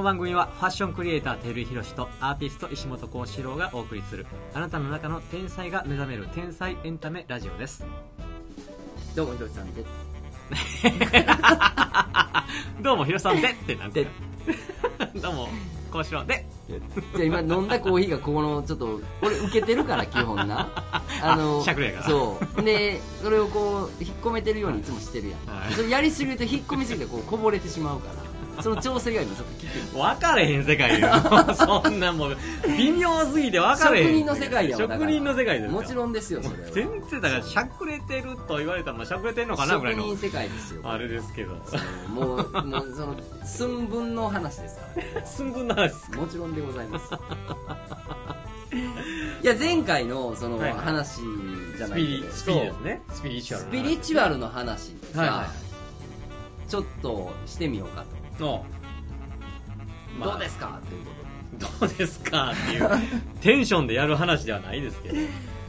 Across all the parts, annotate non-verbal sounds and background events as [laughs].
の番組はファッションクリエイター照井宏とアーティスト石本幸四郎がお送りするあなたの中の天才が目覚める天才エンタメラジオです。[laughs] どうもひろしさんでどうも広さんでってなんてどうも幸四郎で。じゃあ今飲んだコーヒーがここのちょっと俺受けてるから基本な。[laughs] あのあしゃくれやから。そう。でそれをこう引っ込めてるようにいつもしてるやん、はい。それやりすぎると引っ込みすぎてこうこぼれてしまうからその調整が今ちょっときてる分かれへん世界よ。[laughs] そんなもう微妙すぎて分かれへん。職人の世界や職人の世界ですよ。もちろんですよそれは。全然だからしゃくれてると言われたらまあしゃくれてるのかなぐらいの職人。世界ですよ。あれですけど。もうもうその寸分の話ですか？ら [laughs] 寸分の話ですもちろんでございます。いや前回のそのはいはい。話じゃスないけど。ピリスピリですね。スピリチュアルスピリチュアルの話さ、はいはい。ちょっとしてみようかと、の、まあ。どうですか？というこどうですか？っていう。[laughs] テンションでやる話ではないですけど。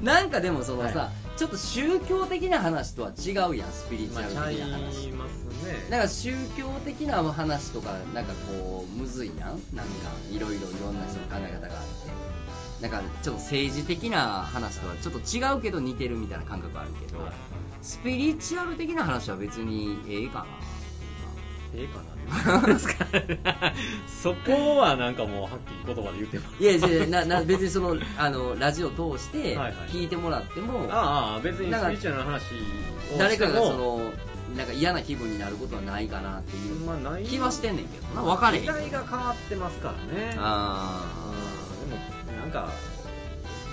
なんかでもそのさ、はちょっと宗教的な話とは違うやんスピリチュアル的な話、ますね。なんか宗教的な話とかなんかこうむずいやん？なんかいろいろいろんな人の考え方があって。なんかちょっと政治的な話とはちょっと違うけど似てるみたいな感覚あるけど、はい。スピリチュアル的な話は別にええかなええかな。[laughs] そこはなんかもうはっきり言葉で言ってもいやいやなな別にそのあのラジオ通してはいはい。聞いてもらっても、ああ別になんかスピリチュアルな話誰かがそのなんか嫌な気分になることはないかなっていう気はしてんねんけどな。分かれへん時代が変わってますからね。あうんでもなんか、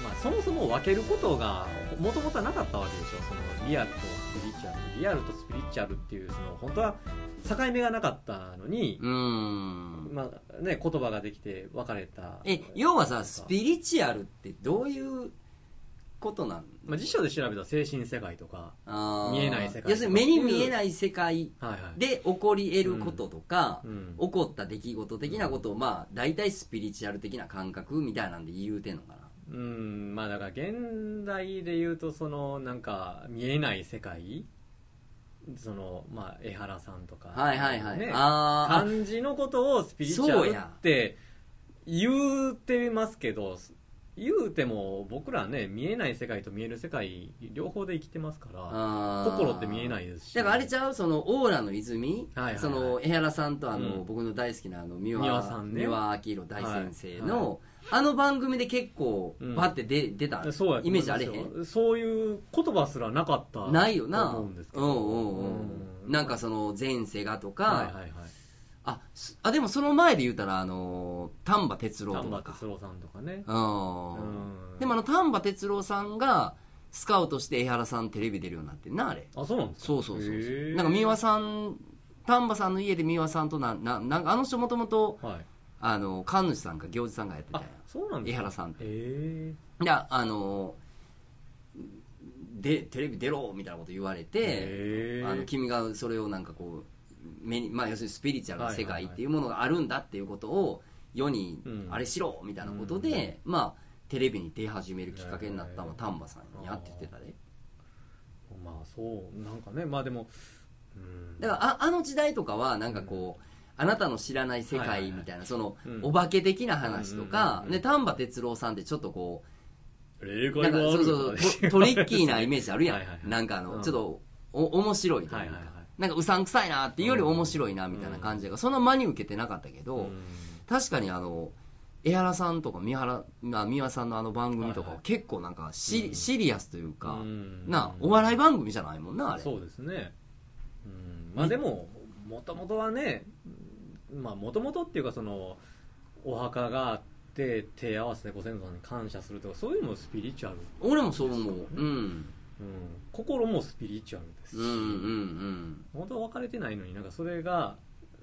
まあ、そもそも分けることがもともとはなかったわけでしょ。そのリアルとスピリチュアルリアルとスピリチュアルっていうその本当は境目がなかったのにまあね、言葉ができて分かれたえ要はさスピリチュアルってどういうことなん？まあ、辞書で調べたら精神世界とか、見えない世界要するに目に見えない世界で起こり得ることとか、うん。起こった出来事的なことをまあ大体スピリチュアル的な感覚みたいなんで言うてんのかなうんまあだから現代で言うとそのなんか見えない世界そのまあ江原さんとか、はいはいはい、ね、あーあ漢字のことをスピリチュアルって言うてますけど言うても僕らね見えない世界と見える世界両方で生きてますからあー。心って見えないですし。だからあれちゃう？そのオーラの泉、はいはいはい。その江原さんとあの、うん。僕の大好きなあの三輪三輪さんね。三輪明宏大先生の、あの番組で結構うん。バッて出出たイメージあれへん？そういう言葉すらなかったないよなうんですけど。うんうんうん。なんかその前世がとか、はいはいはい。あすあでもその前で言うたらあの丹波哲郎と丹波かか哲郎さんとかね。うん。うん。でもあの丹波哲郎さんがスカウトして江原さんテレビ出るようになってんなあれ。あそうなんですか？そうそうそうなんか三輪さん丹波さんの家で三輪さんとなななんかあの人もともとはいあの神主さんか行司さんがやってたあんや。そうなんですか？江原さんって。へえ。でああのでテレビ出ろみたいなこと言われてあの君がそれをなんかこう目に、まあ、要するにスピリチュアルな世界っていうものがあるんだっていうことを世にうん。あれしろみたいなことで、まあテレビに出始めるきっかけになったのは丹波さんやって言ってたで。まあそうなんかねまあでもうん。だからああの時代とかはなんかこう、あなたの知らない世はいはいはい。界みたいな、その、うん。お化け的な話とか。うんうんで丹波哲郎さんってちょっとこ霊うなんか界があるそうそうト [laughs] トリッキーなイメージあるやん。はいはいはい。なんかあの、うん。ちょっとお面白いというか、はいはいはい。なんかうさんくさいなっていうより面白いなみたいな感じが、そんな真に受けてなかったけど、うん。確かにあの江原さんとか三原、まあ、三輪さんのあの番組とかは結構なんかシ,、うん。シリアスというか、うん。なあお笑い番組じゃないもんなあれ。そうですね。うん。まあでももともとはねまあもともとっていうかそのお墓があって手合わせてご先祖さんに感謝するとかそういうのもスピリチュアル、俺もそう思う、そうん、うん、心もスピリチュアルですし、うんうんうん本当は分かれてないのになんかそれが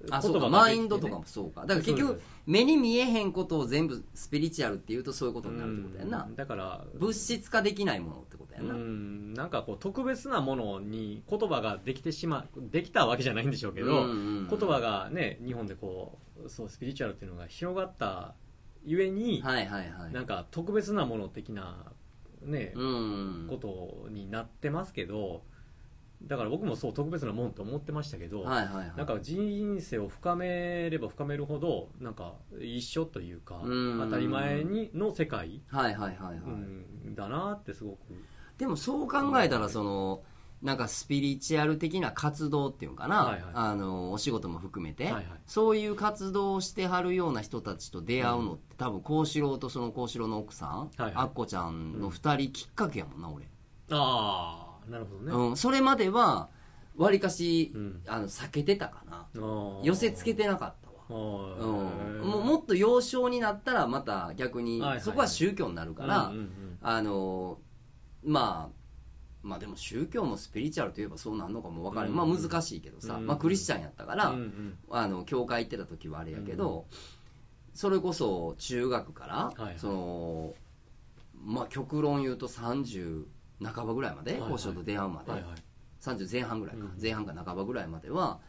あマインドとかもそうか。だから結局目に見えへんことを全部スピリチュアルっていうとそういうことになるってことやな。うんだから物質化できないものってことやうな、んなんかこう特別なものに言葉ができてしまうできたわけじゃないんでしょうけど、うんうんうん。言葉がね日本でこうそうスピリチュアルっていうのが広がったゆえに、はいはいはい。なんか特別なもの的なね、うん。ことになってますけどだから僕もそう特別なもんと思ってましたけど、はいはいはい。なんか人生を深めれば深めるほどなんか一緒というかうん。当たり前にの世界、はいはいはいはい、うん、だなってすごく。でもそう考えたらそのなんかスピリチュアル的な活動っていうのかな、はいはい。あのお仕事も含めて、はいはい。そういう活動をしてはるような人たちと出会うのって、多分幸四郎とその幸四郎の奥さん、はいはい。アッコちゃんの2人きっかけやもんな俺、ああなるほどね、うん、それまではわりかし、うん。あの避けてたかな。寄せつけてなかったわ。あうん、ーもうもっと幼少になったらまた逆にはいはいそこは宗教になるから、うんうんうん。あのまあまあでも宗教もスピリチュアルといえばそうなんのかも分からない、うんまあ難しいけどさ、うんまあ、クリスチャンやったから、うんうん。あの教会行ってた時はあれやけど、それこそ中学から、はいはい。そのまあ極論言うと30半ばぐらいまで交渉と出会うまで、はいはい。30前半ぐらいか、うん。前半か半ばぐらいまでは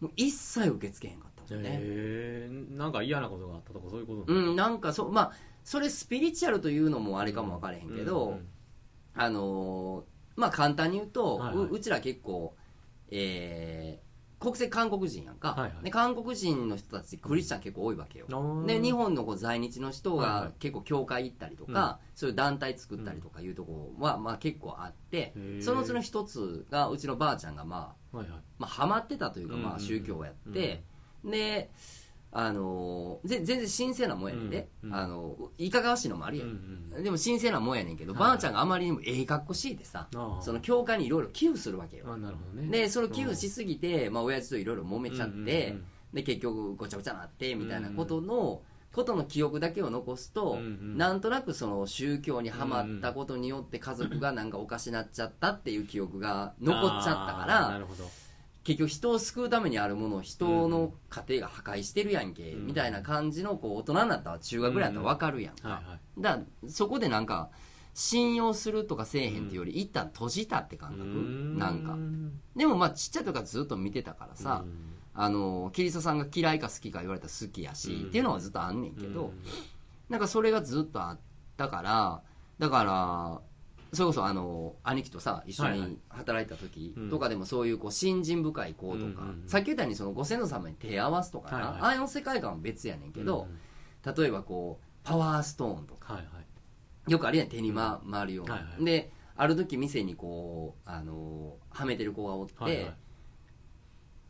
もう一切受け付けへんかったもんね、へんか嫌なことがあったとかそういうことうんなんかそうまあそれスピリチュアルというのもあれかも分からへんけど、うんうん。あのーまあ簡単に言うと、はいはい。ううちら結構、えー国籍韓国人やんか、はいはい。で韓国人の人たちクリスチャン結構多いわけよ、あー。で日本のこう在日の人はいはい。が結構教会行ったりとか、そういう団体作ったりとかいうところは、まあ、結構あってへー。そのうちの一つがうちのばあちゃんがまあはいはい。まあ、ハマってたというか、うんうんまあ、宗教をやって、で、あのーぜ全然神聖なもんやねんで、うんうん。あのいかがわしいのもあるやん、うんでも神聖なもんやねんけど、はい。ばあちゃんがあまりにもええ格好しいでさその教会にいろいろ寄付するわけよ。あなるほどね。でそれを寄付しすぎて、まあ親父といろいろ揉めちゃって、うんうんうん。で結局ごちゃごちゃなってみたいなことの、ことの記憶だけを残すと、うんうん。なんとなくその宗教にはまったことによって家族がなんかおかしなっちゃったっていう記憶が残っちゃったからあーなるほど結局人を救うためにあるものを人の家庭が破壊してるやんけ、うん。みたいな感じのこう大人になったら中学ぐらいだったら分かるやんか、はいはい。だからそこでなんか信用するとかせえへんっていうより一旦閉じたって感覚、なんか。でもまあちっちゃい時からずっと見てたからさ、あのキリストさんが嫌いか好きか言われたら好きやし、うん。っていうのはずっとあんねんけど、うん。なんかそれがずっとあったからだからそれこそあの兄貴とさ一緒に働いた時うん。とかでもそういうこう信心深い子とか、さっき言ったようにそのご先祖様に手合わすとかな、はいはい。ああいう世界観は別やねんけど、うん例えばこうパワーストーンとかはいはい。よくあるやん手に、ま、回るような、はいはい。である時店にこうあのはめてる子がおって、はいはい。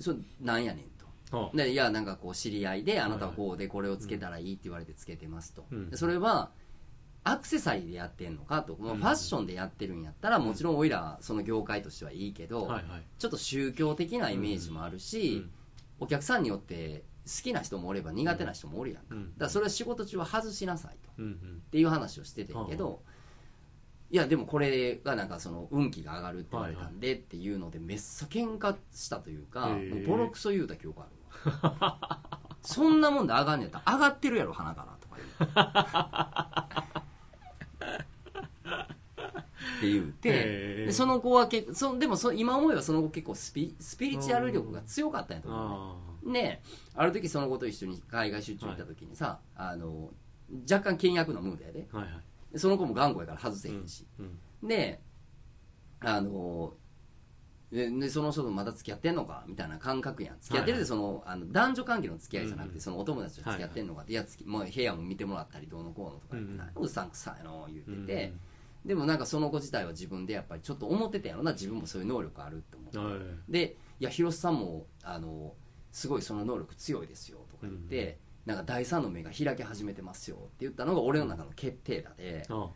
それなんやねんと。はでいやなんかこう知り合いであなたはこうでこれをつけたらいいって言われてつけてますと、うん。でそれはアクセサリーでやってんのかと、まあうんファッションでやってるんやったらもちろんおいらその業界としてはいいけど、ちょっと宗教的なイメージもあるし、うん。お客さんによって好きな人もおれば苦手な人もおるやんか、うん。だからそれは仕事中は外しなさいと。っていう話をしててんけど、いやでもこれがなんかその運気が上がるって言われたんでっていうのでめっさ喧嘩したというか、ボロクソ言うた記憶あるわ。[laughs] そんなもんで上がんねやったら上がってるやろ鼻からとか言うって言うてでその子は結そでもそ今思えばその子結構スピスピリチュアル力が強かったんやと思うね。あである時その子と一緒に海外出張行った時にさ、あの若干倹約なムードやで。あはいはい。でその子も頑固やから外せへんし、うんであのででその人とまだ付き合ってんのか？みたいな感覚やん。付き合ってるでその,、あの男女関係の付き合いじゃなくて、うんそのお友達と付き合ってんのかって、いやつきもう部屋も見てもらったりどうのこうのとかうんなん。かうさんくさいの言うんってて、でもなんかその子自体は自分でやっぱりちょっと思ってたやろな自分もそういう能力あるって思ってはいでいや広瀬さんもあのすごいその能力強いですよとか言って、なんか第三の目が開き始めてますよって言ったのが俺の中の決定打で、あは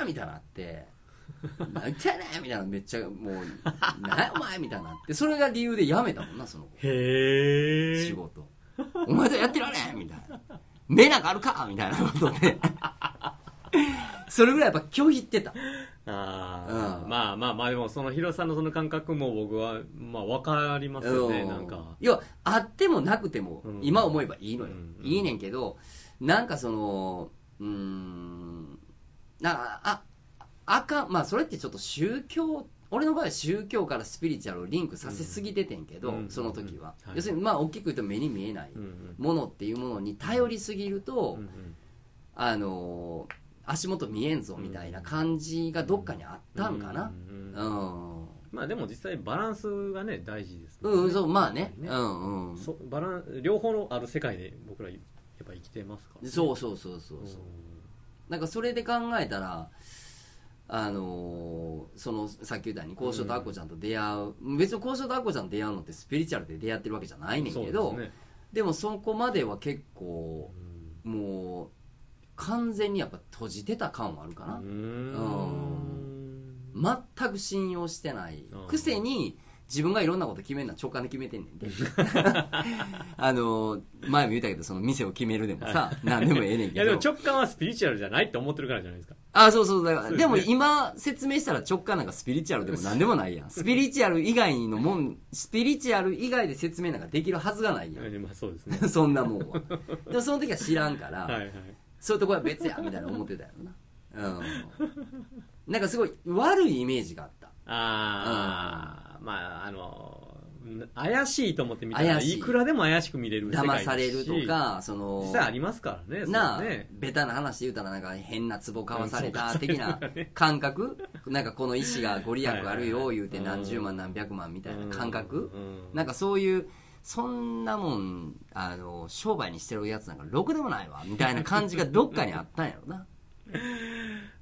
あみたいになって「何言ってんねん!」みたいなめっちゃもう「何やお前!」みたいになってそれが理由で辞めたもんなそのへえ仕事「お前とやってられん!」みたいな「目なんかあるか!」みたいなことでそれぐらいやっぱ拒否ってた。ああ、うん。まあまあまあでもそのヒロさんのその感覚も僕はまあ分かりますよねうん。なんか。いやあってもなくてもうん。今思えばいいのよ、うん。いいねんけどなんかそのうーんなああかんまあそれってちょっと宗教俺の場合は宗教からスピリチュアルをリンクさせすぎててんけど、うん。その時は、うん。要するにまあ大きく言うと目に見えないものっていうものに頼りすぎると、あのー足元見えんぞみたいな感じがどっかにあったんかな、うんうんうんまあでも実際バランスがね大事ですもうん、そう、まあね。ね。うんうん。そバラン両方のある世界で僕らやっぱ生きてますから、ね、そうそうそうそうそう。なんかそれで考えたら、あのーそのさっき言ったように交渉とアッコちゃんと出会う、別に交渉とアッコちゃんと出会うのってスピリチュアルで出会ってるわけじゃないねんけどですね。でもそこまでは結構うん。もう完全にやっぱ閉じてた感はあるかな、うーん。全く信用してない。うん。くせに自分がいろんなこと決めるのは直感で決めてんねんで。[laughs] [laughs] あの前も言ったけどその店を決めるでもさ何でもええねんいやでけども直感はスピリチュアルじゃないって思ってるからじゃないですか。あそうそうだからで,、そうでも今説明したら直感なんかスピリチュアルでも何でもないやん。スピリチュアル以外のもんスピリチュアル以外で説明なんかできるはずがないやん。えまあそうですね。[laughs] そんなもんは。でもその時は知らんから、はいはいそういうとこは別やみたいな思ってたやろな。うん。なんかすごい悪いイメージがあった。ああ、まああの怪しいと思って見たら怪しい。いくらでも怪しく見れる騙されるとかその実際ありますからねなあ、ベタな話言うたらなんか変な壺買わされた的な感覚？なんかこの石がご利益あるよ言うて何十万何百万みたいな感覚？うん。なんかそういうそんなもんあの商売にしてるやつなんかろくでもないわみたいな感じがどっかにあったんやろな。[laughs]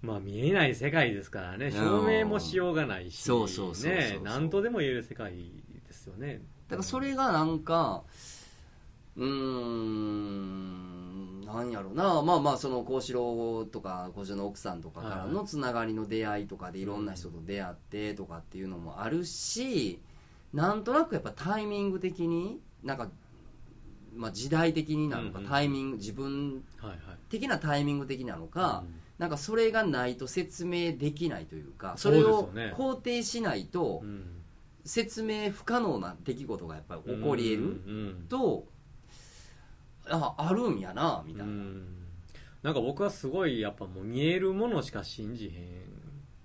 まあ見えない世界ですからね。証明もしようがないしそうそうそう。ね。何とでも言える世界ですよね。だからそれがなんかうーんなんやろな。まあまあその幸四郎とか幸四郎の奥さんとかからのつながりの出会いとかでいろんな人と出会ってとかっていうのもあるしなんとなくやっぱタイミング的になんか、まあ、時代的になのか、タイミング自分的なタイミング的なのか、うんなんかそれがないと説明できないというかそれを肯定しないとうん。説明不可能な出来事がやっぱり起こり得るうん。とああるんやなみたいな、うん。なんか僕はすごいやっぱもう見えるものしか信じへん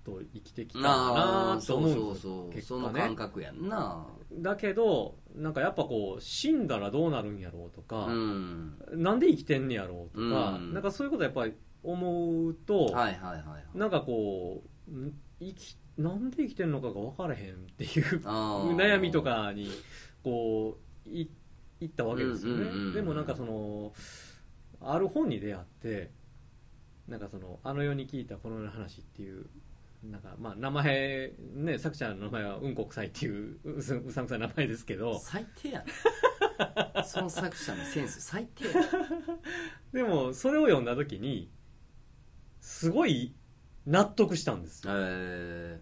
と生きてきたなとあそう思うんそうですよ結果そうその感ね覚やんな。だけどなんかやっぱこう死んだらどうなるんやろうとか、うん。なんで生きてんねやろうとか、うん。なんかそういうことやっぱり思うと、はいはいはいはい。なんかこうん生きなんで生きてんのかが分からへんっていう悩みとかにこういいったわけですよね、うんうんうんうん。でもなんかそのある本に出会ってなんかその「あの世に聞いたこの世の話」っていうなんかまあ名前ね作者の名前はうんこ臭いっていううすうさんくさい名前ですけど。最低やね [laughs] その作者のセンス最低やでもそれを読んだ時にすごい納得したんです。よえ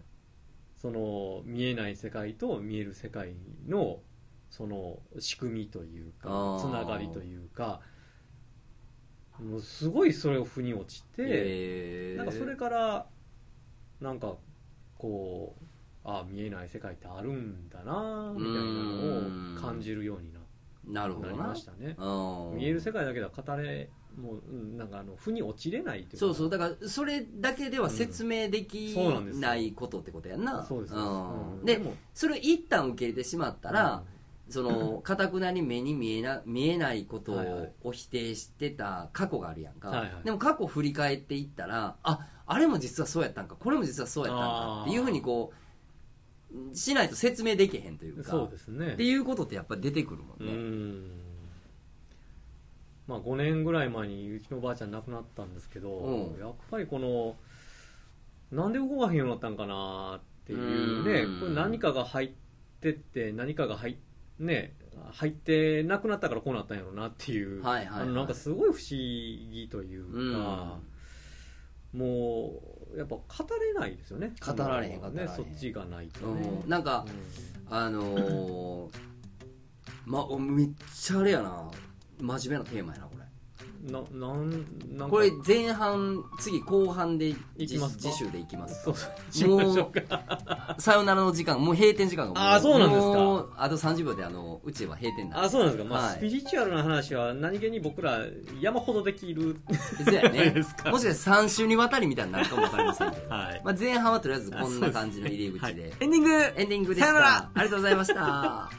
その見えない世界と見える世界のその仕組みというかつながりというかもうすごいそれを腑に落ちて、えなんかそれからなんかこうああ見えない世界ってあるんだなみたいなのを感じるようにななるほどな。ましたね。うん。見える世界だけでは語れもううんなんかあの腑に落ちれないいうか。そうそう。だからそれだけでは説明できないことってことやんな。そうです、うん。うん。でもそれを一旦受け入れてしまったら、そのかたくなに目に見えな見えないことを否定してた過去があるやんか、はいはい。でも過去振り返っていったらああれも実はそうやったんか。これも実はそうやったんかっていうふうにこうしないと説明できへんというか。そうですね。っていうことってやっぱ出てくるもうんね、ん。まあ5年ぐらい前にうちのおばあちゃん亡くなったんですけど、うん。やっぱりこのなんで動かへんようになったんかなっていうねうん。これ何かが入ってって何かが入っね入ってなくなったからこうなったんやろうなっていう、はいはいはい。あのなんかすごい不思議というか、もうやっぱ語れないですよね。語られへんその語られへん。ねそっちがないとうね、ん。なんかうん。あのー、[laughs] まおめっちゃあれやな。真面目なテーマやなななんなんか。これ前半次後半でいきますか？次週でいきます。そうしましょうか。さよならの時間もう閉店時間がもあーそうなんですか。もうあと30秒であのうちは閉店なんあそうなんですか、まあはい。スピリチュアルな話は何気に僕ら山ほどできる。そうやね。もしかして3週にわたりみたいになるかもわかりませんけど、[laughs] はい。まあ、前半はとりあえずこんな感じの入り口で。はい。エンディング。エンディングでした。ありがとうございました